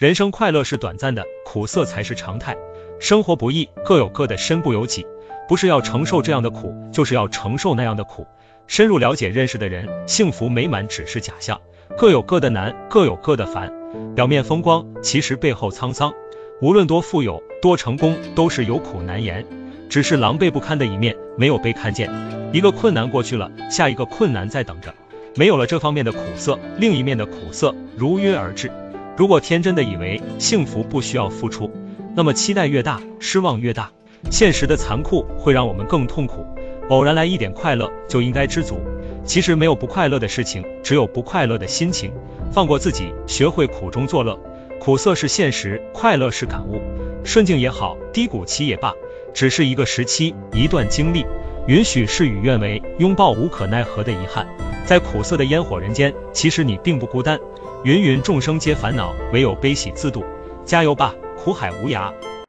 人生快乐是短暂的，苦涩才是常态。生活不易，各有各的身不由己，不是要承受这样的苦，就是要承受那样的苦。深入了解认识的人，幸福美满只是假象。各有各的难，各有各的烦。表面风光，其实背后沧桑。无论多富有，多成功，都是有苦难言。只是狼狈不堪的一面没有被看见。一个困难过去了，下一个困难在等着。没有了这方面的苦涩，另一面的苦涩如约而至。如果天真的以为幸福不需要付出，那么期待越大，失望越大。现实的残酷会让我们更痛苦。偶然来一点快乐就应该知足。其实没有不快乐的事情，只有不快乐的心情。放过自己，学会苦中作乐。苦涩是现实，快乐是感悟。顺境也好，低谷期也罢，只是一个时期，一段经历。允许事与愿违，拥抱无可奈何的遗憾。在苦涩的烟火人间，其实你并不孤单。芸芸众生皆烦恼，唯有悲喜自度。加油吧，苦海无涯。